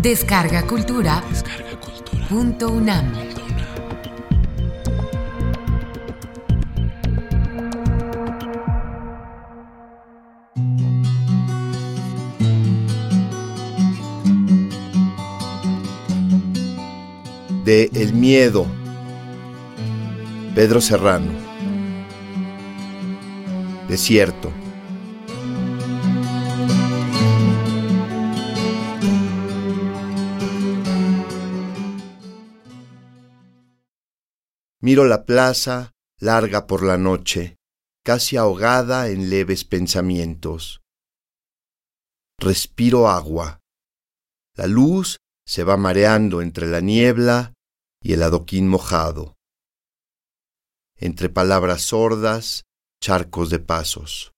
Descarga Cultura. Punto UNAM. De El Miedo. Pedro Serrano. Desierto. Miro la plaza, larga por la noche, casi ahogada en leves pensamientos. Respiro agua. La luz se va mareando entre la niebla y el adoquín mojado. Entre palabras sordas, charcos de pasos.